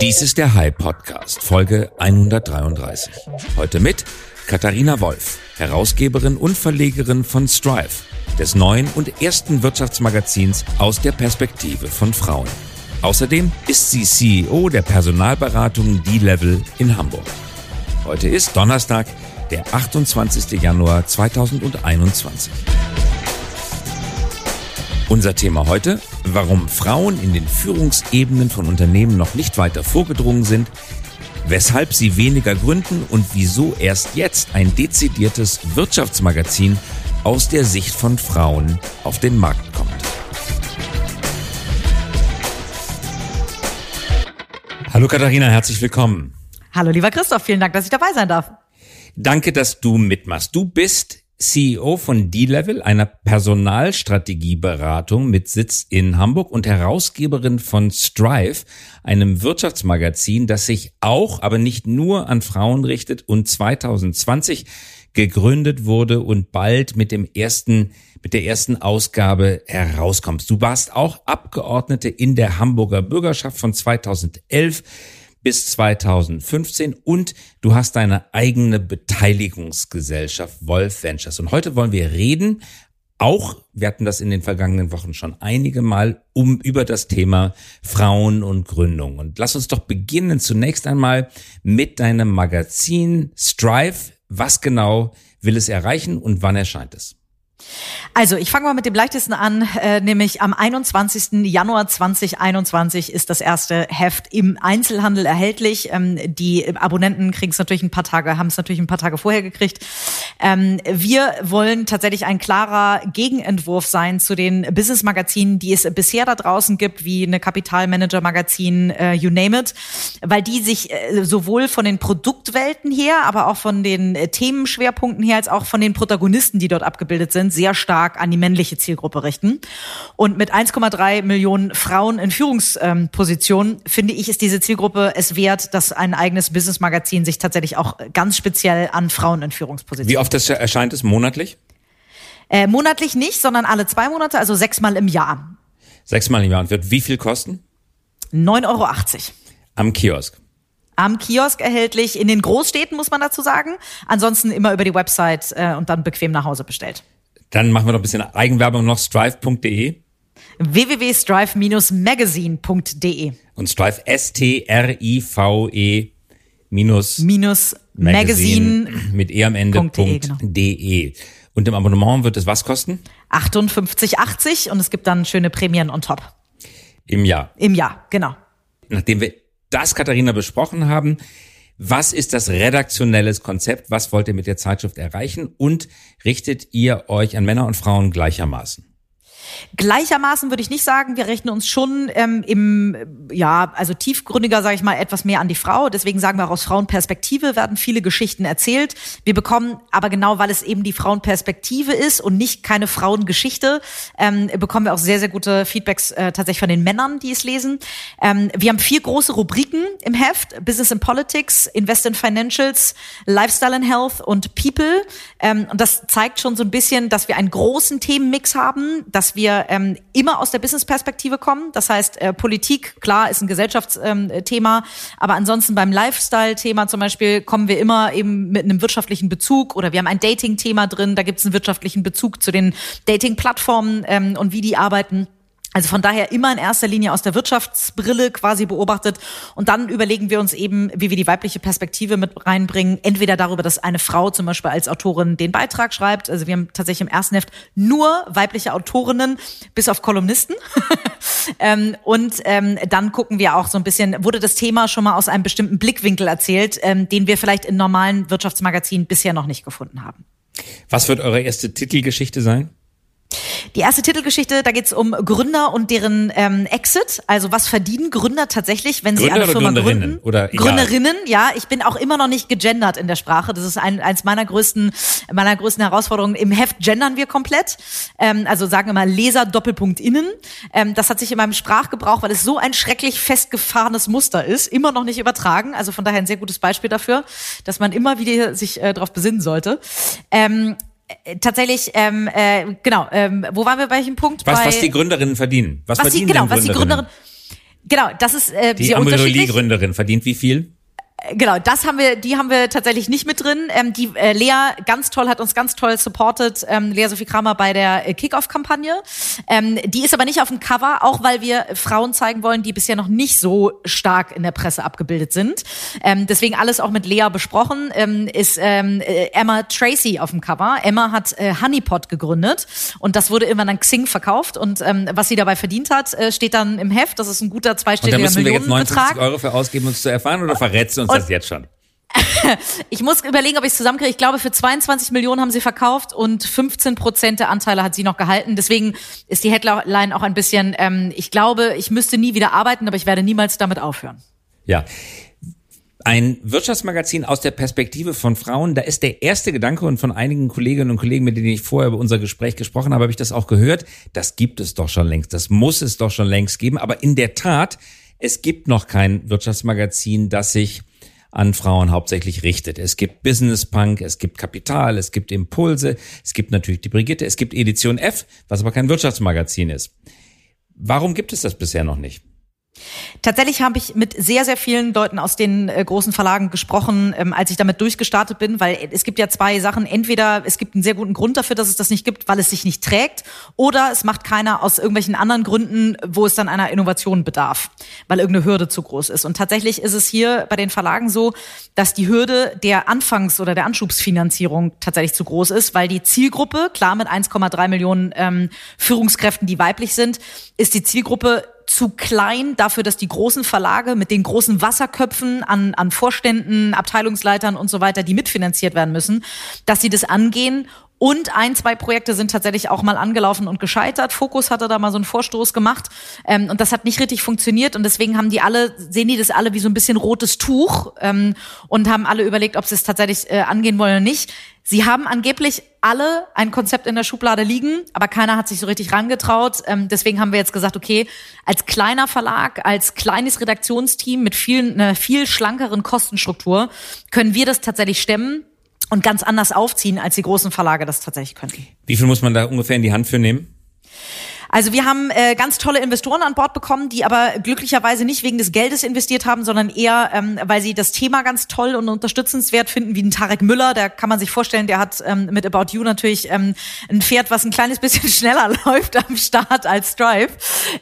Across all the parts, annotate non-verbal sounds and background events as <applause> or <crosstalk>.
Dies ist der High Podcast, Folge 133. Heute mit Katharina Wolf, Herausgeberin und Verlegerin von Strive, des neuen und ersten Wirtschaftsmagazins aus der Perspektive von Frauen. Außerdem ist sie CEO der Personalberatung D-Level in Hamburg. Heute ist Donnerstag, der 28. Januar 2021. Unser Thema heute, warum Frauen in den Führungsebenen von Unternehmen noch nicht weiter vorgedrungen sind, weshalb sie weniger gründen und wieso erst jetzt ein dezidiertes Wirtschaftsmagazin aus der Sicht von Frauen auf den Markt kommt. Hallo Katharina, herzlich willkommen. Hallo lieber Christoph, vielen Dank, dass ich dabei sein darf. Danke, dass du mitmachst. Du bist CEO von D-Level, einer Personalstrategieberatung mit Sitz in Hamburg und Herausgeberin von Strive, einem Wirtschaftsmagazin, das sich auch, aber nicht nur an Frauen richtet und 2020 gegründet wurde und bald mit dem ersten, mit der ersten Ausgabe herauskommst. Du warst auch Abgeordnete in der Hamburger Bürgerschaft von 2011 bis 2015 und du hast deine eigene Beteiligungsgesellschaft Wolf Ventures. Und heute wollen wir reden, auch, wir hatten das in den vergangenen Wochen schon einige Mal, um über das Thema Frauen und Gründung. Und lass uns doch beginnen zunächst einmal mit deinem Magazin Strive. Was genau will es erreichen und wann erscheint es? Also, ich fange mal mit dem leichtesten an, äh, nämlich am 21. Januar 2021 ist das erste Heft im Einzelhandel erhältlich. Ähm, die Abonnenten kriegen es natürlich ein paar Tage, haben es natürlich ein paar Tage vorher gekriegt. Ähm, wir wollen tatsächlich ein klarer Gegenentwurf sein zu den Business-Magazinen, die es bisher da draußen gibt, wie eine Kapitalmanager-Magazin, äh, you name it, weil die sich äh, sowohl von den Produktwelten her, aber auch von den äh, Themenschwerpunkten her, als auch von den Protagonisten, die dort abgebildet sind, sehr stark an die männliche Zielgruppe richten. Und mit 1,3 Millionen Frauen in Führungspositionen finde ich, ist diese Zielgruppe es wert, dass ein eigenes Business-Magazin sich tatsächlich auch ganz speziell an Frauen in Führungspositionen. Wie oft das erscheint es monatlich? Äh, monatlich nicht, sondern alle zwei Monate, also sechsmal im Jahr. Sechsmal im Jahr. Und wird wie viel kosten? 9,80 Euro. Am Kiosk am Kiosk erhältlich. In den Großstädten muss man dazu sagen. Ansonsten immer über die Website äh, und dann bequem nach Hause bestellt. Dann machen wir noch ein bisschen Eigenwerbung noch, strive.de www.strive-magazine.de und Strive S-T-R-I-V-E minus, minus Magazine mit e am Ende .de, genau. .de. Und im Abonnement wird es was kosten? 58,80 und es gibt dann schöne Prämien on top. Im Jahr? Im Jahr, genau. Nachdem wir das, Katharina, besprochen haben, was ist das redaktionelles Konzept? Was wollt ihr mit der Zeitschrift erreichen? Und richtet ihr euch an Männer und Frauen gleichermaßen? Gleichermaßen würde ich nicht sagen, wir rechnen uns schon ähm, im, ja, also tiefgründiger, sage ich mal, etwas mehr an die Frau. Deswegen sagen wir auch aus Frauenperspektive werden viele Geschichten erzählt. Wir bekommen aber genau, weil es eben die Frauenperspektive ist und nicht keine Frauengeschichte, ähm, bekommen wir auch sehr, sehr gute Feedbacks äh, tatsächlich von den Männern, die es lesen. Ähm, wir haben vier große Rubriken im Heft. Business and Politics, Invest in Financials, Lifestyle and Health und People. Ähm, und das zeigt schon so ein bisschen, dass wir einen großen Themenmix haben, dass wir ähm, immer aus der Business-Perspektive kommen. Das heißt, äh, Politik, klar, ist ein Gesellschaftsthema, ähm, aber ansonsten beim Lifestyle-Thema zum Beispiel kommen wir immer eben mit einem wirtschaftlichen Bezug oder wir haben ein Dating-Thema drin, da gibt es einen wirtschaftlichen Bezug zu den Dating-Plattformen ähm, und wie die arbeiten. Also von daher immer in erster Linie aus der Wirtschaftsbrille quasi beobachtet. Und dann überlegen wir uns eben, wie wir die weibliche Perspektive mit reinbringen. Entweder darüber, dass eine Frau zum Beispiel als Autorin den Beitrag schreibt. Also wir haben tatsächlich im ersten Heft nur weibliche Autorinnen, bis auf Kolumnisten. <laughs> ähm, und ähm, dann gucken wir auch so ein bisschen, wurde das Thema schon mal aus einem bestimmten Blickwinkel erzählt, ähm, den wir vielleicht in normalen Wirtschaftsmagazinen bisher noch nicht gefunden haben. Was wird eure erste Titelgeschichte sein? Die erste Titelgeschichte, da geht es um Gründer und deren ähm, Exit. Also was verdienen Gründer tatsächlich, wenn Gründer sie eine Firma gründen? Oder egal. Gründerinnen, ja. Ich bin auch immer noch nicht gegendert in der Sprache. Das ist ein, eins meiner größten, meiner größten Herausforderungen. Im Heft gendern wir komplett. Ähm, also sagen wir mal Leser Doppelpunkt innen. Ähm, das hat sich in meinem Sprachgebrauch, weil es so ein schrecklich festgefahrenes Muster ist, immer noch nicht übertragen. Also von daher ein sehr gutes Beispiel dafür, dass man immer wieder sich äh, darauf besinnen sollte. Ähm, äh, tatsächlich, ähm, äh, genau, ähm, wo waren wir bei welchem Punkt? Was, bei, was die Gründerinnen verdienen. Was, was verdienen die, genau, was die Gründerinnen Genau, das ist äh, Die sehr unterschiedlich. Amorelie-Gründerin verdient wie viel? Genau, das haben wir, die haben wir tatsächlich nicht mit drin. Ähm, die äh, Lea ganz toll hat uns ganz toll supported. Ähm, Lea Sophie Kramer bei der äh, Kickoff-Kampagne. Ähm, die ist aber nicht auf dem Cover, auch weil wir Frauen zeigen wollen, die bisher noch nicht so stark in der Presse abgebildet sind. Ähm, deswegen alles auch mit Lea besprochen. Ähm, ist ähm, äh, Emma Tracy auf dem Cover. Emma hat äh, Honeypot gegründet und das wurde irgendwann an Xing verkauft und ähm, was sie dabei verdient hat, äh, steht dann im Heft. Das ist ein guter Und da zweistelliger müssen wir jetzt 59 Millionenbetrag. Euro für ausgeben, es zu erfahren, oder verrätst du uns das jetzt schon? <laughs> Ich muss überlegen, ob ich es zusammenkriege. Ich glaube, für 22 Millionen haben sie verkauft und 15 Prozent der Anteile hat sie noch gehalten. Deswegen ist die Headline auch ein bisschen, ähm, ich glaube, ich müsste nie wieder arbeiten, aber ich werde niemals damit aufhören. Ja. Ein Wirtschaftsmagazin aus der Perspektive von Frauen, da ist der erste Gedanke und von einigen Kolleginnen und Kollegen, mit denen ich vorher über unser Gespräch gesprochen habe, habe ich das auch gehört. Das gibt es doch schon längst. Das muss es doch schon längst geben. Aber in der Tat, es gibt noch kein Wirtschaftsmagazin, das sich an Frauen hauptsächlich richtet. Es gibt Business Punk, es gibt Kapital, es gibt Impulse, es gibt natürlich die Brigitte, es gibt Edition F, was aber kein Wirtschaftsmagazin ist. Warum gibt es das bisher noch nicht? Tatsächlich habe ich mit sehr, sehr vielen Leuten aus den äh, großen Verlagen gesprochen, ähm, als ich damit durchgestartet bin, weil es gibt ja zwei Sachen. Entweder es gibt einen sehr guten Grund dafür, dass es das nicht gibt, weil es sich nicht trägt, oder es macht keiner aus irgendwelchen anderen Gründen, wo es dann einer Innovation bedarf, weil irgendeine Hürde zu groß ist. Und tatsächlich ist es hier bei den Verlagen so, dass die Hürde der Anfangs- oder der Anschubsfinanzierung tatsächlich zu groß ist, weil die Zielgruppe, klar mit 1,3 Millionen ähm, Führungskräften, die weiblich sind, ist die Zielgruppe zu klein dafür, dass die großen Verlage mit den großen Wasserköpfen an, an Vorständen, Abteilungsleitern und so weiter, die mitfinanziert werden müssen, dass sie das angehen und ein, zwei Projekte sind tatsächlich auch mal angelaufen und gescheitert. Fokus hatte da mal so einen Vorstoß gemacht ähm, und das hat nicht richtig funktioniert und deswegen haben die alle, sehen die das alle wie so ein bisschen rotes Tuch ähm, und haben alle überlegt, ob sie es tatsächlich äh, angehen wollen oder nicht. Sie haben angeblich alle ein Konzept in der Schublade liegen, aber keiner hat sich so richtig rangetraut. Ähm, deswegen haben wir jetzt gesagt, okay, als kleiner Verlag, als kleines Redaktionsteam mit viel, einer viel schlankeren Kostenstruktur können wir das tatsächlich stemmen und ganz anders aufziehen, als die großen Verlage das tatsächlich könnten. Wie viel muss man da ungefähr in die Hand für nehmen? Also wir haben äh, ganz tolle Investoren an Bord bekommen, die aber glücklicherweise nicht wegen des Geldes investiert haben, sondern eher, ähm, weil sie das Thema ganz toll und unterstützenswert finden, wie ein Tarek Müller. Da kann man sich vorstellen, der hat ähm, mit About You natürlich ähm, ein Pferd, was ein kleines bisschen <laughs> schneller läuft am Start als Stripe.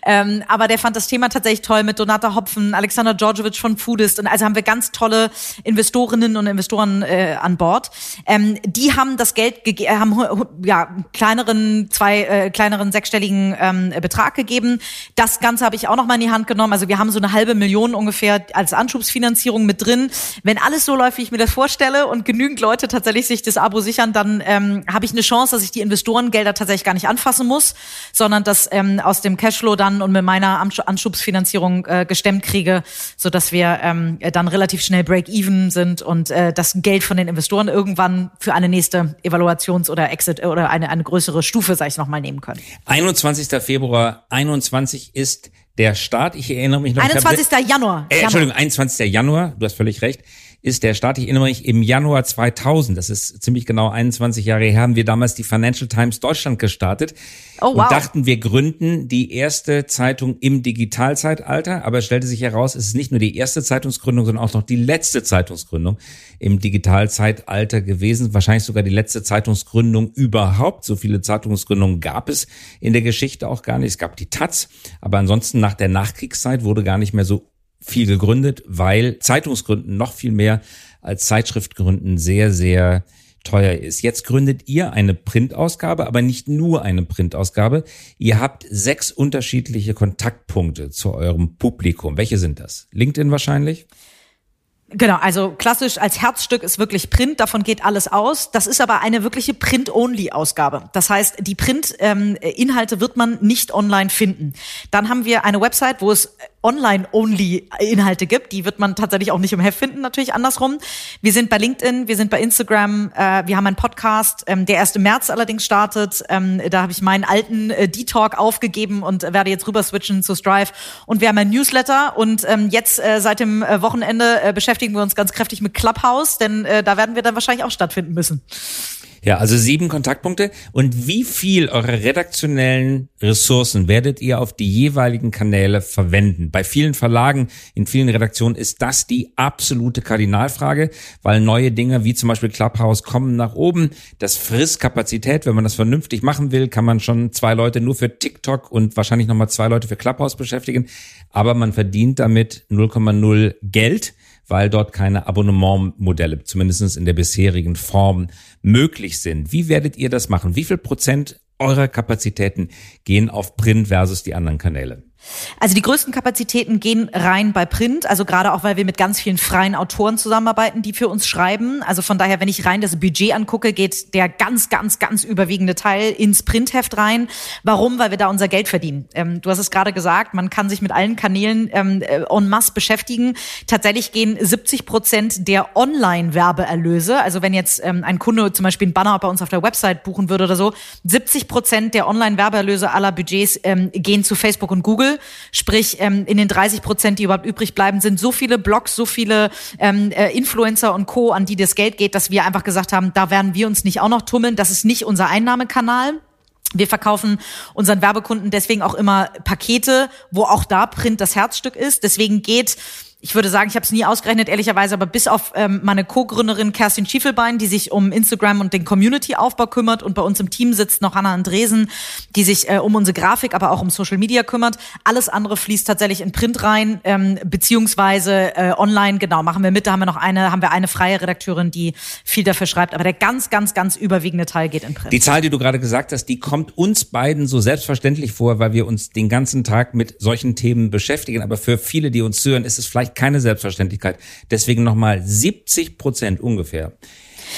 Ähm, aber der fand das Thema tatsächlich toll mit Donata Hopfen, Alexander Djordjevic von Foodist. Und also haben wir ganz tolle Investorinnen und Investoren äh, an Bord. Ähm, die haben das Geld gegeben, haben ja kleineren, zwei äh, kleineren sechsstelligen ähm, Betrag gegeben. Das Ganze habe ich auch noch mal in die Hand genommen. Also wir haben so eine halbe Million ungefähr als Anschubsfinanzierung mit drin. Wenn alles so läuft, wie ich mir das vorstelle und genügend Leute tatsächlich sich das Abo sichern, dann ähm, habe ich eine Chance, dass ich die Investorengelder tatsächlich gar nicht anfassen muss, sondern das ähm, aus dem Cashflow dann und mit meiner Anschubsfinanzierung äh, gestemmt kriege, so dass wir ähm, dann relativ schnell Break-even sind und äh, das Geld von den Investoren irgendwann für eine nächste Evaluations- oder Exit oder eine, eine größere Stufe, sag ich noch mal nehmen können. 21. Februar 21 ist der Start. Ich erinnere mich noch. 21. Januar. Äh, Entschuldigung, 21. Januar. Du hast völlig recht. Ist der Start. Ich erinnere mich im Januar 2000. Das ist ziemlich genau 21 Jahre her. Haben wir damals die Financial Times Deutschland gestartet. Oh, wow. Und dachten, wir gründen die erste Zeitung im Digitalzeitalter. Aber es stellte sich heraus, es ist nicht nur die erste Zeitungsgründung, sondern auch noch die letzte Zeitungsgründung im Digitalzeitalter gewesen. Wahrscheinlich sogar die letzte Zeitungsgründung überhaupt. So viele Zeitungsgründungen gab es in der Geschichte auch gar nicht. Es gab die Taz. Aber ansonsten nach der Nachkriegszeit wurde gar nicht mehr so viel gegründet, weil Zeitungsgründen noch viel mehr als Zeitschriftgründen sehr, sehr teuer ist. Jetzt gründet ihr eine Printausgabe, aber nicht nur eine Printausgabe. Ihr habt sechs unterschiedliche Kontaktpunkte zu eurem Publikum. Welche sind das? LinkedIn wahrscheinlich? Genau, also klassisch als Herzstück ist wirklich Print, davon geht alles aus. Das ist aber eine wirkliche Print-Only-Ausgabe. Das heißt, die Print-Inhalte wird man nicht online finden. Dann haben wir eine Website, wo es Online-Only-Inhalte gibt. Die wird man tatsächlich auch nicht im Heft finden, natürlich andersrum. Wir sind bei LinkedIn, wir sind bei Instagram, äh, wir haben einen Podcast, ähm, der erst im März allerdings startet. Ähm, da habe ich meinen alten äh, D-Talk aufgegeben und werde jetzt rüber switchen zu Strive. Und wir haben ein Newsletter und ähm, jetzt äh, seit dem äh, Wochenende äh, beschäftigen wir uns ganz kräftig mit Clubhouse, denn äh, da werden wir dann wahrscheinlich auch stattfinden müssen. Ja, also sieben Kontaktpunkte. Und wie viel eurer redaktionellen Ressourcen werdet ihr auf die jeweiligen Kanäle verwenden? Bei vielen Verlagen, in vielen Redaktionen ist das die absolute Kardinalfrage, weil neue Dinge wie zum Beispiel Clubhouse kommen nach oben. Das frisst Kapazität. Wenn man das vernünftig machen will, kann man schon zwei Leute nur für TikTok und wahrscheinlich nochmal zwei Leute für Clubhouse beschäftigen. Aber man verdient damit 0,0 Geld weil dort keine Abonnementmodelle, zumindest in der bisherigen Form, möglich sind. Wie werdet ihr das machen? Wie viel Prozent eurer Kapazitäten gehen auf Print versus die anderen Kanäle? Also die größten Kapazitäten gehen rein bei Print, also gerade auch, weil wir mit ganz vielen freien Autoren zusammenarbeiten, die für uns schreiben. Also von daher, wenn ich rein das Budget angucke, geht der ganz, ganz, ganz überwiegende Teil ins Printheft rein. Warum? Weil wir da unser Geld verdienen. Ähm, du hast es gerade gesagt, man kann sich mit allen Kanälen ähm, äh, en masse beschäftigen. Tatsächlich gehen 70 Prozent der Online-Werbeerlöse, also wenn jetzt ähm, ein Kunde zum Beispiel ein Banner bei uns auf der Website buchen würde oder so, 70 Prozent der Online-Werbeerlöse aller Budgets ähm, gehen zu Facebook und Google. Sprich, ähm, in den 30 Prozent, die überhaupt übrig bleiben, sind so viele Blogs, so viele ähm, äh, Influencer und Co., an die das Geld geht, dass wir einfach gesagt haben, da werden wir uns nicht auch noch tummeln. Das ist nicht unser Einnahmekanal. Wir verkaufen unseren Werbekunden deswegen auch immer Pakete, wo auch da Print das Herzstück ist. Deswegen geht ich würde sagen, ich habe es nie ausgerechnet, ehrlicherweise, aber bis auf ähm, meine Co-Gründerin Kerstin Schiefelbein, die sich um Instagram und den Community-Aufbau kümmert und bei uns im Team sitzt noch Hanna Andresen, die sich äh, um unsere Grafik, aber auch um Social Media kümmert. Alles andere fließt tatsächlich in Print rein, ähm, beziehungsweise äh, online, genau, machen wir mit. Da haben wir noch eine, haben wir eine freie Redakteurin, die viel dafür schreibt. Aber der ganz, ganz, ganz überwiegende Teil geht in Print. Die Zahl, die du gerade gesagt hast, die kommt uns beiden so selbstverständlich vor, weil wir uns den ganzen Tag mit solchen Themen beschäftigen. Aber für viele, die uns zuhören, ist es vielleicht keine Selbstverständlichkeit. Deswegen nochmal 70 Prozent ungefähr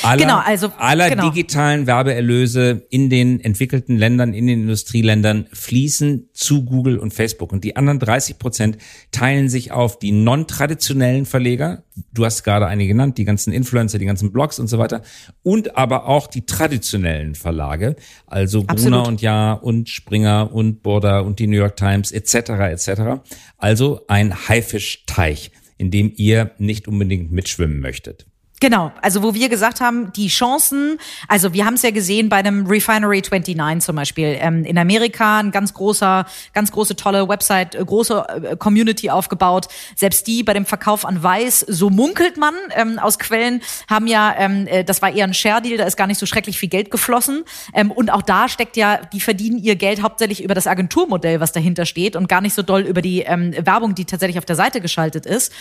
aller, genau, also, aller genau. digitalen Werbeerlöse in den entwickelten Ländern, in den Industrieländern fließen zu Google und Facebook. Und die anderen 30 Prozent teilen sich auf die non-traditionellen Verleger. Du hast gerade einige genannt, die ganzen Influencer, die ganzen Blogs und so weiter. Und aber auch die traditionellen Verlage, also Gruner und Jahr und Springer und Border und die New York Times etc. etc. Also ein Haifischteich in dem ihr nicht unbedingt mitschwimmen möchtet. Genau, also wo wir gesagt haben, die Chancen, also wir haben es ja gesehen bei einem Refinery 29 zum Beispiel ähm, in Amerika, ein ganz großer, ganz große tolle Website, äh, große äh, Community aufgebaut. Selbst die bei dem Verkauf an Weiß, so munkelt man ähm, aus Quellen, haben ja, ähm, äh, das war eher ein Share-Deal, da ist gar nicht so schrecklich viel Geld geflossen. Ähm, und auch da steckt ja, die verdienen ihr Geld hauptsächlich über das Agenturmodell, was dahinter steht und gar nicht so doll über die ähm, Werbung, die tatsächlich auf der Seite geschaltet ist.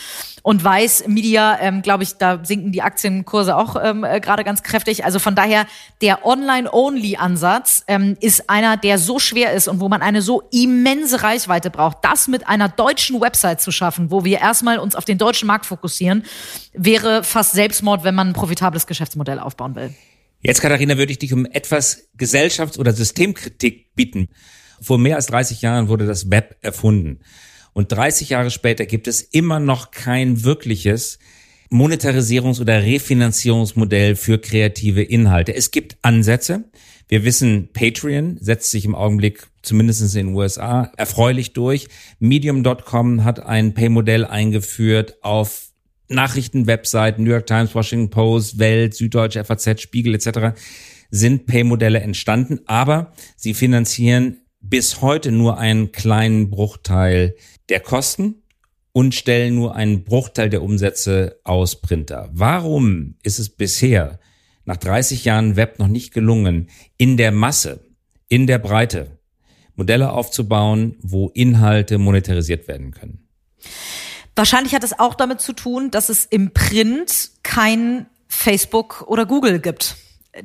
Und Weiß Media, ähm, glaube ich, da sinken die Aktienkurse auch ähm, äh, gerade ganz kräftig. Also von daher, der Online-Only-Ansatz ähm, ist einer, der so schwer ist und wo man eine so immense Reichweite braucht. Das mit einer deutschen Website zu schaffen, wo wir erstmal uns auf den deutschen Markt fokussieren, wäre fast Selbstmord, wenn man ein profitables Geschäftsmodell aufbauen will. Jetzt, Katharina, würde ich dich um etwas Gesellschafts- oder Systemkritik bitten. Vor mehr als 30 Jahren wurde das Web erfunden. Und 30 Jahre später gibt es immer noch kein wirkliches Monetarisierungs- oder Refinanzierungsmodell für kreative Inhalte. Es gibt Ansätze. Wir wissen, Patreon setzt sich im Augenblick zumindest in den USA erfreulich durch. Medium.com hat ein Pay-Modell eingeführt auf Nachrichtenwebseiten, New York Times, Washington Post, Welt, Süddeutsche, FAZ, Spiegel etc. sind Pay-Modelle entstanden, aber sie finanzieren bis heute nur einen kleinen Bruchteil der Kosten und stellen nur einen Bruchteil der Umsätze aus Printer. Warum ist es bisher nach 30 Jahren Web noch nicht gelungen, in der Masse, in der Breite Modelle aufzubauen, wo Inhalte monetarisiert werden können? Wahrscheinlich hat es auch damit zu tun, dass es im Print kein Facebook oder Google gibt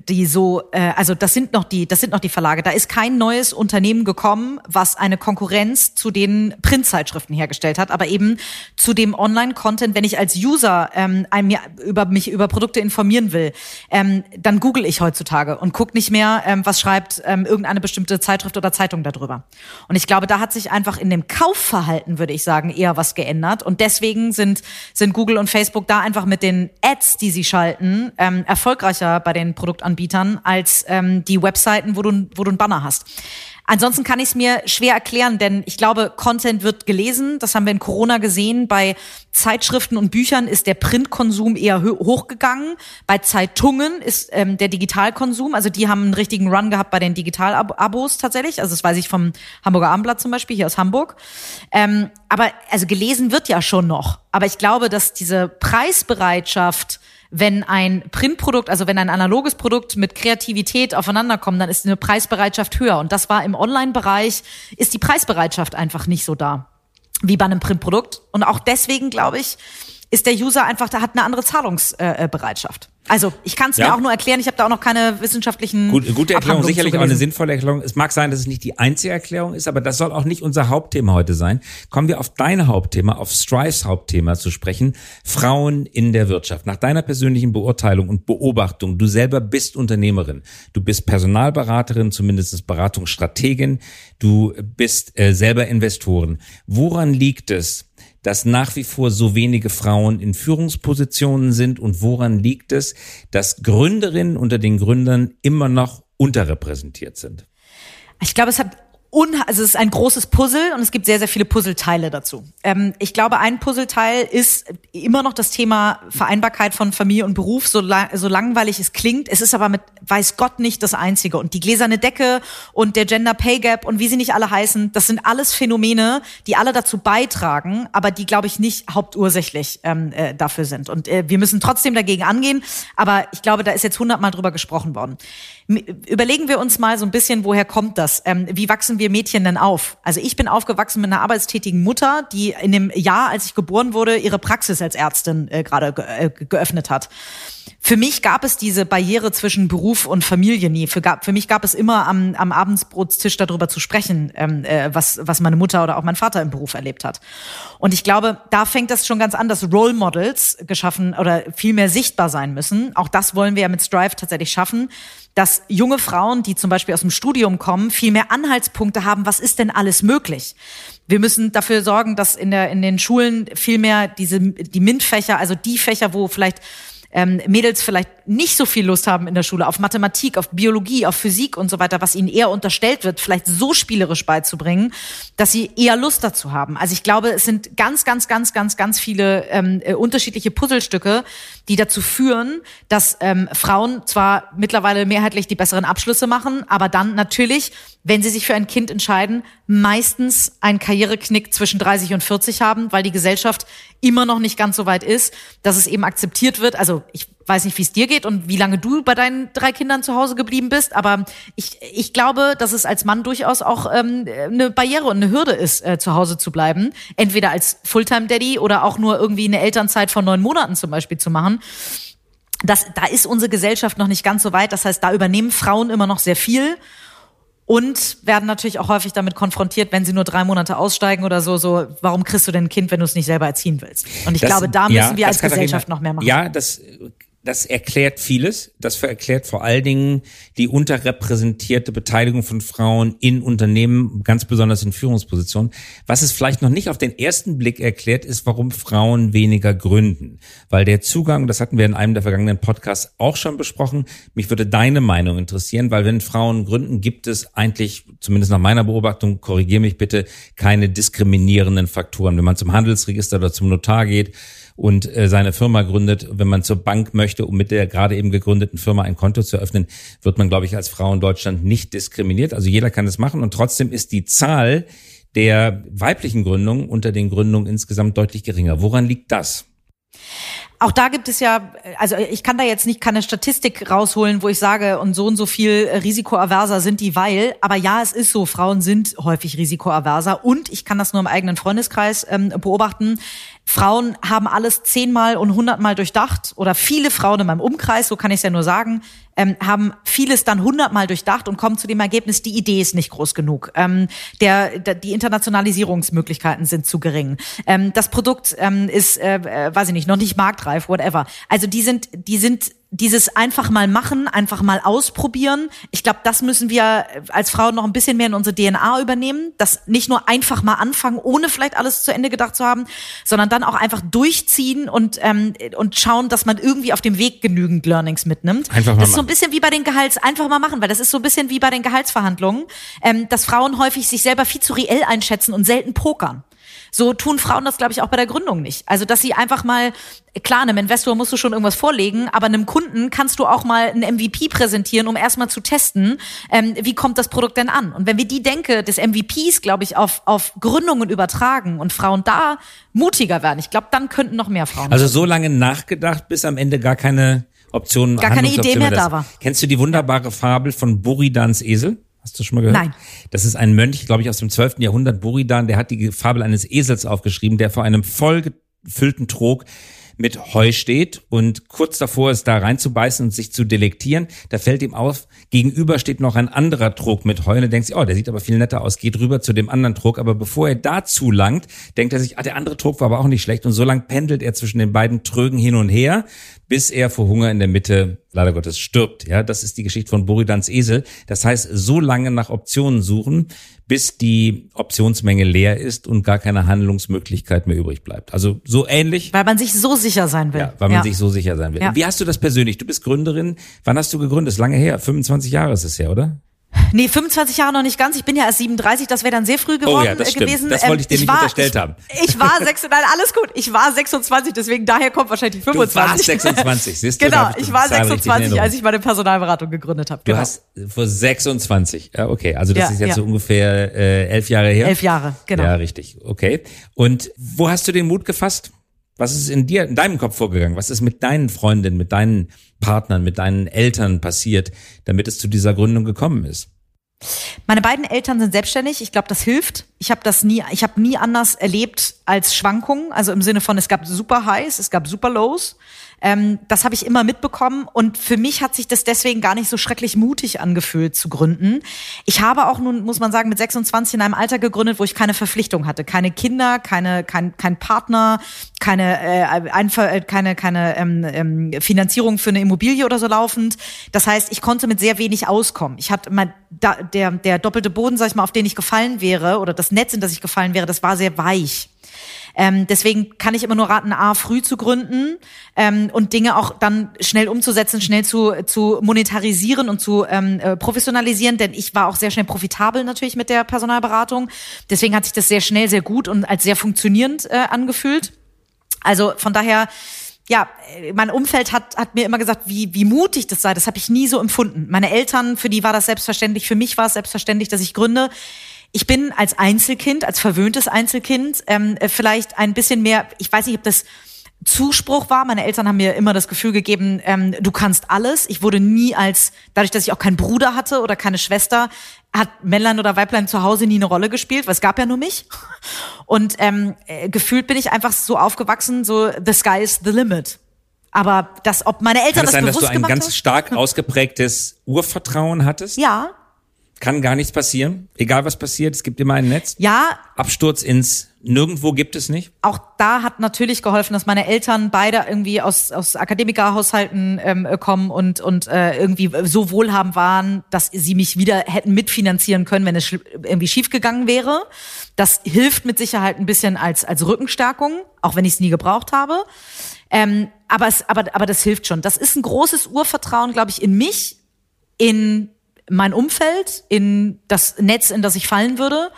die so, äh, also das sind noch die, das sind noch die Verlage. Da ist kein neues Unternehmen gekommen, was eine Konkurrenz zu den Printzeitschriften hergestellt hat, aber eben zu dem Online-Content. Wenn ich als User ähm, mir über mich über Produkte informieren will, ähm, dann google ich heutzutage und guck nicht mehr, ähm, was schreibt ähm, irgendeine bestimmte Zeitschrift oder Zeitung darüber. Und ich glaube, da hat sich einfach in dem Kaufverhalten, würde ich sagen, eher was geändert. Und deswegen sind sind Google und Facebook da einfach mit den Ads, die sie schalten, ähm, erfolgreicher bei den Produkten Produktanbietern als ähm, die Webseiten, wo du, wo du einen Banner hast. Ansonsten kann ich es mir schwer erklären, denn ich glaube, Content wird gelesen. Das haben wir in Corona gesehen. Bei Zeitschriften und Büchern ist der Printkonsum eher hochgegangen. Bei Zeitungen ist ähm, der Digitalkonsum, also die haben einen richtigen Run gehabt bei den Digital-Abos tatsächlich. Also das weiß ich vom Hamburger Abendblatt zum Beispiel, hier aus Hamburg. Ähm, aber also gelesen wird ja schon noch. Aber ich glaube, dass diese Preisbereitschaft wenn ein Printprodukt, also wenn ein analoges Produkt mit Kreativität aufeinanderkommt, dann ist eine Preisbereitschaft höher. Und das war im Online-Bereich, ist die Preisbereitschaft einfach nicht so da wie bei einem Printprodukt. Und auch deswegen, glaube ich, ist der User einfach, da hat eine andere Zahlungsbereitschaft. Also ich kann es ja. mir auch nur erklären, ich habe da auch noch keine wissenschaftlichen. Gut, gute Erklärung, sicherlich auch eine sinnvolle Erklärung. Es mag sein, dass es nicht die einzige Erklärung ist, aber das soll auch nicht unser Hauptthema heute sein. Kommen wir auf dein Hauptthema, auf Strives Hauptthema zu sprechen. Frauen in der Wirtschaft. Nach deiner persönlichen Beurteilung und Beobachtung, du selber bist Unternehmerin, du bist Personalberaterin, zumindest Beratungsstrategin, du bist äh, selber Investoren. Woran liegt es, dass nach wie vor so wenige Frauen in Führungspositionen sind und woran liegt es, dass Gründerinnen unter den Gründern immer noch unterrepräsentiert sind? Ich glaube, es hat un also es ist ein großes Puzzle und es gibt sehr, sehr viele Puzzleteile dazu. Ähm, ich glaube, ein Puzzleteil ist immer noch das Thema Vereinbarkeit von Familie und Beruf, so, lang, so langweilig es klingt. Es ist aber mit weiß Gott nicht das Einzige. Und die gläserne Decke und der Gender Pay Gap und wie sie nicht alle heißen, das sind alles Phänomene, die alle dazu beitragen, aber die, glaube ich, nicht hauptursächlich ähm, äh, dafür sind. Und äh, wir müssen trotzdem dagegen angehen, aber ich glaube, da ist jetzt hundertmal drüber gesprochen worden. Überlegen wir uns mal so ein bisschen, woher kommt das? Ähm, wie wachsen wir Mädchen denn auf? Also ich bin aufgewachsen mit einer arbeitstätigen Mutter, die in dem Jahr, als ich geboren wurde, ihre Praxis als Ärztin äh, gerade ge äh, geöffnet hat. Für mich gab es diese Barriere zwischen Beruf und Familie nie. Für, für mich gab es immer am, am Abendsbrotstisch darüber zu sprechen, ähm, äh, was, was meine Mutter oder auch mein Vater im Beruf erlebt hat. Und ich glaube, da fängt das schon ganz an, dass Role Models geschaffen oder viel mehr sichtbar sein müssen. Auch das wollen wir ja mit Strive tatsächlich schaffen, dass junge Frauen, die zum Beispiel aus dem Studium kommen, viel mehr Anhaltspunkte haben, was ist denn alles möglich. Wir müssen dafür sorgen, dass in, der, in den Schulen viel mehr diese, die MINT-Fächer, also die Fächer, wo vielleicht ähm, Mädels vielleicht nicht so viel Lust haben in der Schule, auf Mathematik, auf Biologie, auf Physik und so weiter, was ihnen eher unterstellt wird, vielleicht so spielerisch beizubringen, dass sie eher Lust dazu haben. Also ich glaube, es sind ganz, ganz, ganz, ganz, ganz viele ähm, äh, unterschiedliche Puzzlestücke, die dazu führen, dass ähm, Frauen zwar mittlerweile mehrheitlich die besseren Abschlüsse machen, aber dann natürlich, wenn sie sich für ein Kind entscheiden, meistens einen Karriereknick zwischen 30 und 40 haben, weil die Gesellschaft immer noch nicht ganz so weit ist, dass es eben akzeptiert wird. Also ich weiß nicht, wie es dir geht und wie lange du bei deinen drei Kindern zu Hause geblieben bist, aber ich, ich glaube, dass es als Mann durchaus auch ähm, eine Barriere und eine Hürde ist, äh, zu Hause zu bleiben. Entweder als Fulltime-Daddy oder auch nur irgendwie eine Elternzeit von neun Monaten zum Beispiel zu machen. Das, da ist unsere Gesellschaft noch nicht ganz so weit. Das heißt, da übernehmen Frauen immer noch sehr viel und werden natürlich auch häufig damit konfrontiert, wenn sie nur drei Monate aussteigen oder so, so, warum kriegst du denn ein Kind, wenn du es nicht selber erziehen willst? Und ich das, glaube, da müssen ja, wir als Gesellschaft noch mehr machen. Ja, das das erklärt vieles. Das erklärt vor allen Dingen die unterrepräsentierte Beteiligung von Frauen in Unternehmen, ganz besonders in Führungspositionen. Was es vielleicht noch nicht auf den ersten Blick erklärt, ist, warum Frauen weniger gründen. Weil der Zugang, das hatten wir in einem der vergangenen Podcasts auch schon besprochen, mich würde deine Meinung interessieren, weil wenn Frauen gründen, gibt es eigentlich, zumindest nach meiner Beobachtung, korrigiere mich bitte, keine diskriminierenden Faktoren. Wenn man zum Handelsregister oder zum Notar geht, und äh, seine Firma gründet, wenn man zur Bank möchte, um mit der gerade eben gegründeten Firma ein Konto zu öffnen, wird man, glaube ich, als Frau in Deutschland nicht diskriminiert. Also jeder kann es machen und trotzdem ist die Zahl der weiblichen Gründungen unter den Gründungen insgesamt deutlich geringer. Woran liegt das? Auch da gibt es ja, also ich kann da jetzt nicht keine Statistik rausholen, wo ich sage, und so und so viel risikoaverser sind die, weil, aber ja, es ist so, Frauen sind häufig risikoaverser und ich kann das nur im eigenen Freundeskreis ähm, beobachten. Frauen haben alles zehnmal und hundertmal durchdacht oder viele Frauen in meinem Umkreis, so kann ich es ja nur sagen, ähm, haben vieles dann hundertmal durchdacht und kommen zu dem Ergebnis, die Idee ist nicht groß genug. Ähm, der, der, die Internationalisierungsmöglichkeiten sind zu gering. Ähm, das Produkt ähm, ist, äh, äh weiß ich nicht, noch nicht marktreif, whatever. Also die sind, die sind dieses einfach mal machen, einfach mal ausprobieren. Ich glaube, das müssen wir als Frauen noch ein bisschen mehr in unsere DNA übernehmen. Das nicht nur einfach mal anfangen, ohne vielleicht alles zu Ende gedacht zu haben, sondern dann auch einfach durchziehen und, ähm, und schauen, dass man irgendwie auf dem Weg genügend Learnings mitnimmt. Einfach mal das ist so ein bisschen wie bei den Gehalts, einfach mal machen, weil das ist so ein bisschen wie bei den Gehaltsverhandlungen, ähm, dass Frauen häufig sich selber viel zu reell einschätzen und selten pokern. So tun Frauen das, glaube ich, auch bei der Gründung nicht. Also, dass sie einfach mal, klar, einem Investor musst du schon irgendwas vorlegen, aber einem Kunden kannst du auch mal ein MVP präsentieren, um erstmal zu testen, ähm, wie kommt das Produkt denn an? Und wenn wir die Denke des MVPs, glaube ich, auf, auf Gründungen übertragen und Frauen da mutiger werden, ich glaube, dann könnten noch mehr Frauen. Also so lange nachgedacht, bis am Ende gar keine Optionen, Gar keine Idee mehr da war. Kennst du die wunderbare Fabel von Buridans Esel? Hast du schon mal gehört? Nein. Das ist ein Mönch, glaube ich, aus dem 12. Jahrhundert, Buridan, der hat die Fabel eines Esels aufgeschrieben, der vor einem vollgefüllten Trog mit Heu steht und kurz davor ist, da reinzubeißen und sich zu delektieren. Da fällt ihm auf, gegenüber steht noch ein anderer Trog mit Heu und er denkt sich, oh, der sieht aber viel netter aus, geht rüber zu dem anderen Trog. Aber bevor er dazu langt, denkt er sich, ah, der andere Trog war aber auch nicht schlecht. Und so lang pendelt er zwischen den beiden Trögen hin und her, bis er vor Hunger in der Mitte, leider Gottes, stirbt. Ja, das ist die Geschichte von Buridans Esel. Das heißt, so lange nach Optionen suchen, bis die Optionsmenge leer ist und gar keine Handlungsmöglichkeit mehr übrig bleibt. Also so ähnlich, weil man sich so sicher sein will. ja, weil man sich so sicher sein will. Ja. Wie hast du das persönlich? Du bist Gründerin. Wann hast du gegründet? Ist lange her. 25 Jahre ist es her, oder? Nee, 25 Jahre noch nicht ganz. Ich bin ja erst 37, das wäre dann sehr früh geworden Oh ja, das stimmt. gewesen. Das wollte ich dir nicht war, unterstellt ich, haben. <laughs> Ich war 6, nein, alles gut. Ich war 26, deswegen daher kommt wahrscheinlich die 25. Du warst 26, siehst du? Genau, ich ich war Zahl richtig in 26, Erinnerung. als ich meine Personalberatung gegründet habe. Du Genau. hast vor 26. Ja, okay. Also das Ja, ist jetzt ja. so ungefähr äh, elf Jahre her. elf Jahre, genau. Ja, richtig. Okay. Und wo hast du den Mut gefasst? Was ist in dir, in deinem Kopf vorgegangen? Was ist mit deinen Freundinnen, mit deinen Partnern, mit deinen Eltern passiert, damit es zu dieser Gründung gekommen ist? Meine beiden Eltern sind selbstständig. Ich glaube, das hilft. Ich habe das nie, ich habe nie anders erlebt als Schwankungen. Also im Sinne von, es gab super Highs, es gab super Lows. Ähm, das habe ich immer mitbekommen und für mich hat sich das deswegen gar nicht so schrecklich mutig angefühlt zu gründen. Ich habe auch nun, muss man sagen, mit 26 in einem Alter gegründet, wo ich keine Verpflichtung hatte, keine Kinder, keine, kein, kein Partner, keine, äh, Einver äh, keine, keine ähm, ähm, Finanzierung für eine Immobilie oder so laufend. Das heißt, ich konnte mit sehr wenig auskommen. Ich hatte mein, da, der, der doppelte Boden, sag ich mal, auf den ich gefallen wäre oder das Netz, in das ich gefallen wäre, das war sehr weich. Ähm, deswegen kann ich immer nur raten, A, früh zu gründen ähm, und Dinge auch dann schnell umzusetzen, schnell zu, zu monetarisieren und zu ähm, äh, professionalisieren, denn ich war auch sehr schnell profitabel natürlich mit der Personalberatung. Deswegen hat sich das sehr schnell, sehr gut und als sehr funktionierend äh, angefühlt. Also von daher, ja, äh, mein Umfeld hat, hat mir immer gesagt, wie, wie mutig das sei. Das habe ich nie so empfunden. Meine Eltern, für die war das selbstverständlich, für mich war es selbstverständlich, dass ich gründe. Ich bin als Einzelkind, als verwöhntes Einzelkind, ähm, äh, vielleicht ein bisschen mehr, ich weiß nicht, ob das Zuspruch war. Meine Eltern haben mir immer das Gefühl gegeben, ähm, du kannst alles. Ich wurde nie als, dadurch, dass ich auch keinen Bruder hatte oder keine Schwester, hat Männlein oder Weiblein zu Hause nie eine Rolle gespielt, weil es gab ja nur mich. Und ähm, äh, gefühlt bin ich einfach so aufgewachsen, so the sky is the limit. Aber das, ob meine Eltern Kann es das sein, dass bewusst du ein ganz haben? stark ausgeprägtes Urvertrauen hattest? Ja, Kann gar nichts passieren. Egal was passiert, es gibt immer ein Netz. ja, Absturz ins Nirgendwo gibt es nicht. auch da hat natürlich geholfen, dass meine Eltern beide irgendwie aus, aus Akademikerhaushalten ähm, kommen und, und äh, irgendwie so wohlhabend waren, dass sie mich wieder hätten mitfinanzieren können, wenn es irgendwie schiefgegangen wäre. Das hilft mit Sicherheit ein bisschen als, als Rückenstärkung, auch wenn ich es nie gebraucht habe. Ähm, aber, es, aber, aber das hilft schon. Das ist ein großes Urvertrauen, glaube ich, in mich, in mein Umfeld, in das Netz, in das ich fallen würde.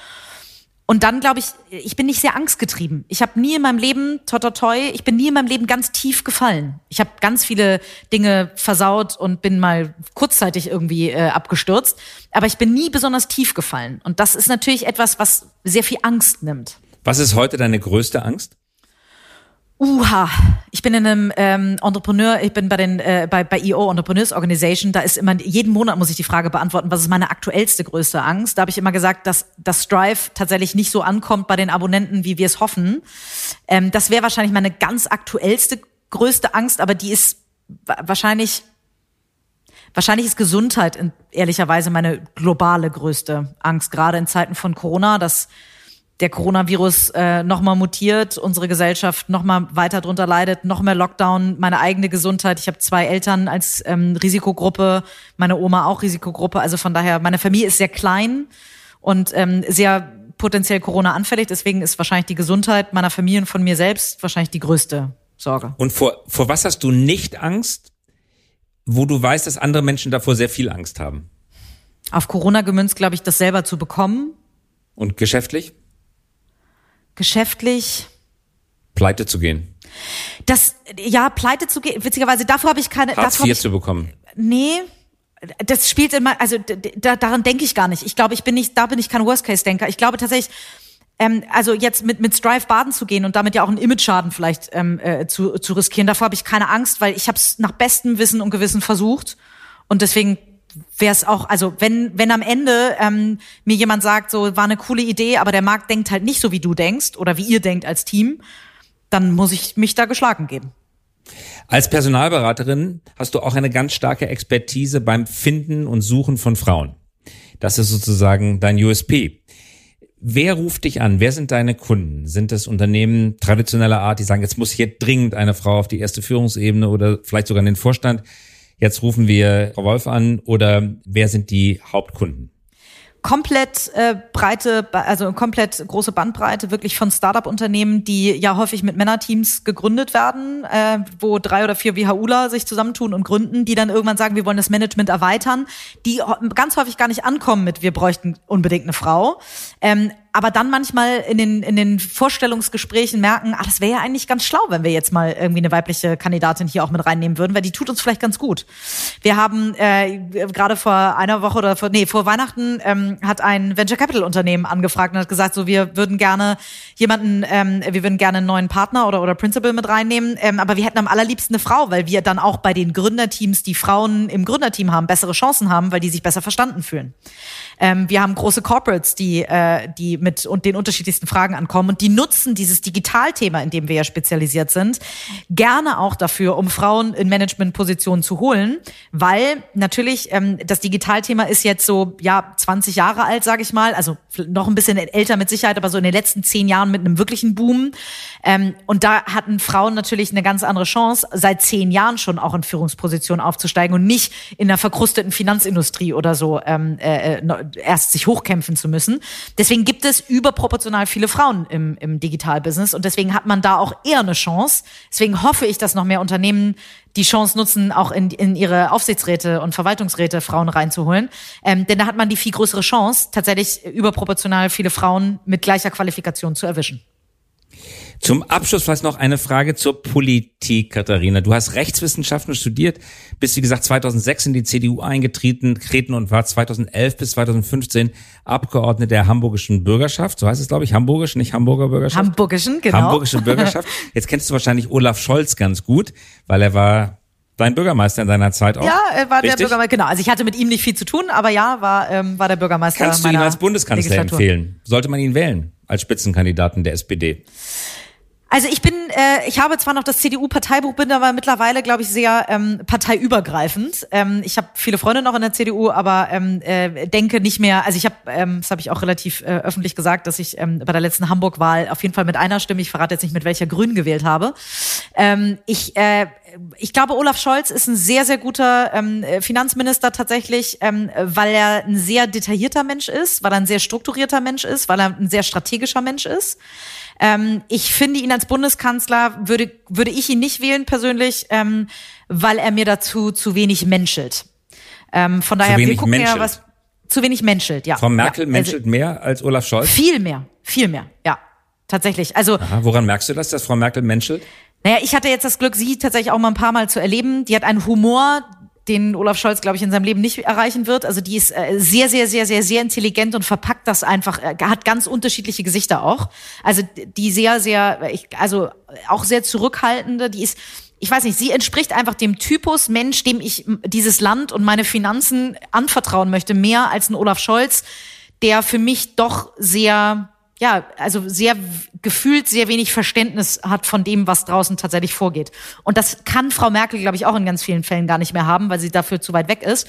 Und dann glaube ich, ich bin nicht sehr angstgetrieben. Ich habe nie in meinem Leben, toi ich bin nie in meinem Leben ganz tief gefallen. Ich habe ganz viele Dinge versaut und bin mal kurzzeitig irgendwie äh, abgestürzt. Aber ich bin nie besonders tief gefallen. Und das ist natürlich etwas, was sehr viel Angst nimmt. Was ist heute deine größte Angst? Uha, ich bin in einem ähm, Entrepreneur, ich bin bei den äh, bei bei EO Entrepreneurs Organization, da ist immer jeden Monat muss ich die Frage beantworten, was ist meine aktuellste größte Angst? Da habe ich immer gesagt, dass das Strive tatsächlich nicht so ankommt bei den Abonnenten, wie wir es hoffen. Ähm, das wäre wahrscheinlich meine ganz aktuellste größte Angst, aber die ist wa- wahrscheinlich wahrscheinlich ist Gesundheit in, ehrlicherweise meine globale größte Angst, gerade in Zeiten von Corona, dass der Coronavirus äh, nochmal mutiert, unsere Gesellschaft nochmal weiter drunter leidet, noch mehr Lockdown, meine eigene Gesundheit. Ich habe zwei Eltern als ähm, Risikogruppe, meine Oma auch Risikogruppe. Also von daher, meine Familie ist sehr klein und ähm, sehr potenziell Corona anfällig. Deswegen ist wahrscheinlich die Gesundheit meiner Familie und von mir selbst wahrscheinlich die größte Sorge. Und vor, vor was hast du nicht Angst, wo du weißt, dass andere Menschen davor sehr viel Angst haben? Auf Corona gemünzt, glaube ich, das selber zu bekommen. Und geschäftlich? Geschäftlich pleite zu gehen. Das ja, pleite zu gehen. Witzigerweise davor habe ich keine Hartz IV zu bekommen. Nee, das spielt immer also da, daran denke ich gar nicht. Ich glaube, ich bin nicht da bin ich kein Worst Case Denker. Ich glaube tatsächlich ähm, also jetzt mit mit Strive baden zu gehen und damit ja auch einen Image-Schaden vielleicht ähm, äh, zu, zu riskieren, davor habe ich keine Angst, weil ich habe es nach bestem Wissen und Gewissen versucht und deswegen wäre es auch, also wenn, wenn am Ende ähm, mir jemand sagt, so war eine coole Idee, aber der Markt denkt halt nicht so, wie du denkst oder wie ihr denkt als Team, dann muss ich mich da geschlagen geben. Als Personalberaterin hast du auch eine ganz starke Expertise beim Finden und Suchen von Frauen. Das ist sozusagen dein USP. Wer ruft dich an? Wer sind deine Kunden? Sind das Unternehmen traditioneller Art, die sagen, jetzt muss hier dringend eine Frau auf die erste Führungsebene oder vielleicht sogar in den Vorstand? Jetzt rufen wir Frau Wolf an oder wer sind die Hauptkunden? komplett äh, breite, also komplett große Bandbreite wirklich von Startup-Unternehmen, die ja häufig mit Männerteams gegründet werden, äh, wo drei oder vier WHUler sich zusammentun und gründen, die dann irgendwann sagen, wir wollen das Management erweitern, die ganz häufig gar nicht ankommen mit, wir bräuchten unbedingt eine Frau. Ähm, aber dann manchmal in den, in den Vorstellungsgesprächen merken, ah, das wäre ja eigentlich ganz schlau, wenn wir jetzt mal irgendwie eine weibliche Kandidatin hier auch mit reinnehmen würden, weil die tut uns vielleicht ganz gut. Wir haben äh, gerade vor einer Woche oder vor, nee, vor Weihnachten ähm, hat ein Venture Capital Unternehmen angefragt und hat gesagt, so wir würden gerne jemanden, ähm, wir würden gerne einen neuen Partner oder, oder Principal mit reinnehmen, ähm, aber wir hätten am allerliebsten eine Frau, weil wir dann auch bei den Gründerteams, die Frauen im Gründerteam haben, bessere Chancen haben, weil die sich besser verstanden fühlen. Ähm, wir haben große Corporates, die, äh, die mit und den unterschiedlichsten Fragen ankommen und die nutzen dieses Digitalthema, in dem wir ja spezialisiert sind, gerne auch dafür, um Frauen in Managementpositionen zu holen, weil natürlich ähm, das Digitalthema ist jetzt so ja 20 Jahre alt, sage ich mal, also noch ein bisschen älter mit Sicherheit, aber so in den letzten zehn Jahren mit einem wirklichen Boom. Ähm, und da hatten Frauen natürlich eine ganz andere Chance, seit zehn Jahren schon auch in Führungspositionen aufzusteigen und nicht in einer verkrusteten Finanzindustrie oder so ähm, äh, äh erst sich hochkämpfen zu müssen. Deswegen gibt es überproportional viele Frauen im, im Digitalbusiness und deswegen hat man da auch eher eine Chance. Deswegen hoffe ich, dass noch mehr Unternehmen die Chance nutzen, auch in, in ihre Aufsichtsräte und Verwaltungsräte Frauen reinzuholen. Ähm, denn da hat man die viel größere Chance, tatsächlich überproportional viele Frauen mit gleicher Qualifikation zu erwischen. Zum Abschluss vielleicht noch eine Frage zur Politik, Katharina. Du hast Rechtswissenschaften studiert, bist wie gesagt 2006 in die CDU eingetreten treten und war 2011 bis 2015 Abgeordnete der Hamburgischen Bürgerschaft. So heißt es, glaube ich, Hamburgisch, nicht Hamburger Bürgerschaft. Hamburgischen, genau. Hamburgische <laughs> Bürgerschaft. Jetzt kennst du wahrscheinlich Olaf Scholz ganz gut, weil er war dein Bürgermeister in deiner Zeit auch. Ja, er war Richtig? der Bürgermeister, genau. Also ich hatte mit ihm nicht viel zu tun, aber ja, war, ähm, war der Bürgermeister. Kannst du ihn als Bundeskanzler empfehlen? Sollte man ihn wählen als Spitzenkandidaten der SPD? Also ich bin, äh, ich habe zwar noch das CDU-Parteibuch, bin aber mittlerweile, glaube ich, sehr ähm, parteiübergreifend. Ähm, ich habe viele Freunde noch in der CDU, aber ähm, äh, denke nicht mehr. Also ich habe, ähm, das habe ich auch relativ äh, öffentlich gesagt, dass ich ähm, bei der letzten Hamburg-Wahl auf jeden Fall mit einer Stimme, ich verrate jetzt nicht mit welcher Grün gewählt habe. Ähm, ich äh, ich glaube, Olaf Scholz ist ein sehr, sehr guter ähm, Finanzminister tatsächlich, ähm, weil er ein sehr detaillierter Mensch ist, weil er ein sehr strukturierter Mensch ist, weil er ein sehr strategischer Mensch ist. Ähm, ich finde ihn als Bundeskanzler, würde, würde ich ihn nicht wählen persönlich, ähm, weil er mir dazu zu wenig menschelt. Ähm, von daher, wir gucken ja was, zu wenig menschelt, ja. Frau Merkel ja, menschelt also, mehr als Olaf Scholz? Viel mehr, viel mehr, ja. Tatsächlich. Also. Aha, woran merkst du das, dass Frau Merkel menschelt? Naja, ich hatte jetzt das Glück, sie tatsächlich auch mal ein paar Mal zu erleben. Die hat einen Humor, den Olaf Scholz, glaube ich, in seinem Leben nicht erreichen wird. Also die ist äh, sehr, sehr, sehr, sehr, sehr intelligent und verpackt das einfach, äh, hat ganz unterschiedliche Gesichter auch. Also die sehr, sehr, ich, also auch sehr zurückhaltende, die ist, ich weiß nicht, sie entspricht einfach dem Typus Mensch, dem ich dieses Land und meine Finanzen anvertrauen möchte, mehr als ein Olaf Scholz, der für mich doch sehr ja, also sehr gefühlt sehr wenig Verständnis hat von dem, was draußen tatsächlich vorgeht. Und das kann Frau Merkel, glaube ich, auch in ganz vielen Fällen gar nicht mehr haben, weil sie dafür zu weit weg ist.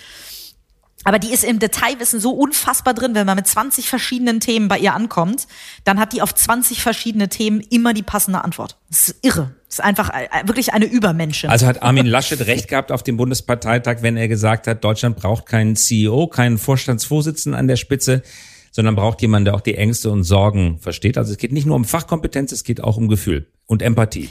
Aber die ist im Detailwissen so unfassbar drin, wenn man mit 20 verschiedenen Themen bei ihr ankommt, dann hat die auf 20 verschiedene Themen immer die passende Antwort. Das ist irre. Das ist einfach äh, wirklich eine Übermenschin. Also hat Armin Laschet recht gehabt auf dem Bundesparteitag, wenn er gesagt hat, Deutschland braucht keinen CEO, keinen Vorstandsvorsitzenden an der Spitze, sondern braucht jemanden, der auch die Ängste und Sorgen versteht. Also es geht nicht nur um Fachkompetenz, es geht auch um Gefühl und Empathie.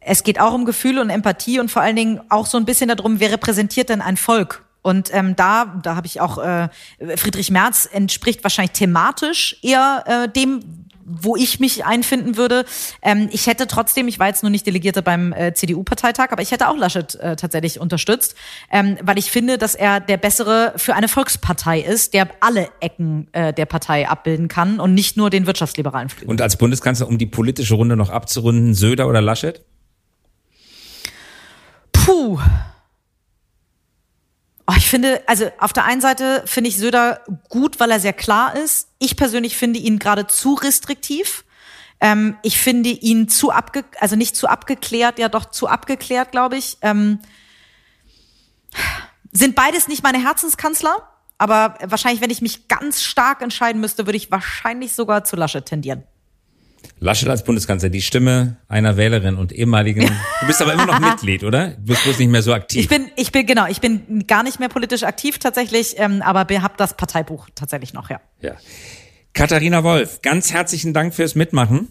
Es geht auch um Gefühl und Empathie und vor allen Dingen auch so ein bisschen darum, wer repräsentiert denn ein Volk? Und ähm, da, da habe ich auch äh, Friedrich Merz entspricht wahrscheinlich thematisch eher äh, dem, wo ich mich einfinden würde. Ähm, ich hätte trotzdem, ich war jetzt nur nicht Delegierte beim äh, CDU-Parteitag, aber ich hätte auch Laschet äh, tatsächlich unterstützt, ähm, weil ich finde, dass er der bessere für eine Volkspartei ist, der alle Ecken äh, der Partei abbilden kann und nicht nur den wirtschaftsliberalen Flügel. Und als Bundeskanzler, um die politische Runde noch abzurunden, Söder oder Laschet? Puh. Oh, ich finde, also auf der einen Seite finde ich Söder gut, weil er sehr klar ist. Ich persönlich finde ihn gerade zu restriktiv. Ähm, ich finde ihn zu abge, also nicht zu abgeklärt, ja doch zu abgeklärt, glaube ich. Ähm, sind beides nicht meine Herzenskanzler, aber wahrscheinlich, wenn ich mich ganz stark entscheiden müsste, würde ich wahrscheinlich sogar zu Laschet tendieren. Laschet als Bundeskanzler, die Stimme einer Wählerin und ehemaligen. Du bist aber immer noch Mitglied, oder? Du bist bloß nicht mehr so aktiv. Ich bin, ich bin genau, ich bin gar nicht mehr politisch aktiv tatsächlich, ähm, aber habe das Parteibuch tatsächlich noch, ja. Ja. Katharina Wolf, ganz herzlichen Dank fürs Mitmachen.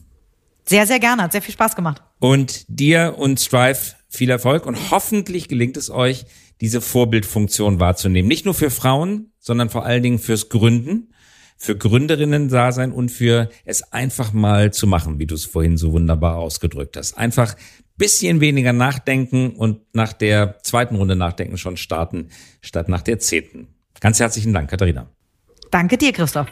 Sehr, sehr gerne, hat sehr viel Spaß gemacht. Und dir und Strive viel Erfolg und hoffentlich gelingt es euch, diese Vorbildfunktion wahrzunehmen. Nicht nur für Frauen, sondern vor allen Dingen fürs Gründen für Gründerinnen da sein und für es einfach mal zu machen, wie du es vorhin so wunderbar ausgedrückt hast. Einfach bisschen weniger nachdenken und nach der zweiten Runde nachdenken schon starten, statt nach der zehnten. Ganz herzlichen Dank, Katharina. Danke dir, Christoph.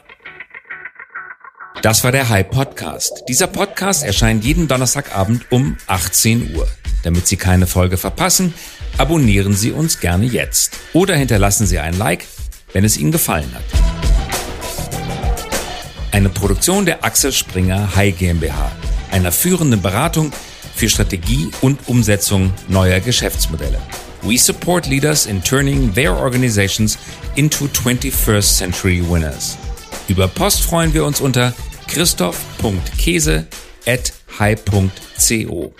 Das war der High Podcast. Dieser Podcast erscheint jeden Donnerstagabend um 18 Uhr. Damit Sie keine Folge verpassen, abonnieren Sie uns gerne jetzt oder hinterlassen Sie ein Like, wenn es Ihnen gefallen hat. Eine Produktion der Axel Springer High GmbH, einer führenden Beratung für Strategie und Umsetzung neuer Geschäftsmodelle. We support leaders in turning their organizations into 21st century winners. Über Post freuen wir uns unter christoph.käse at high.co.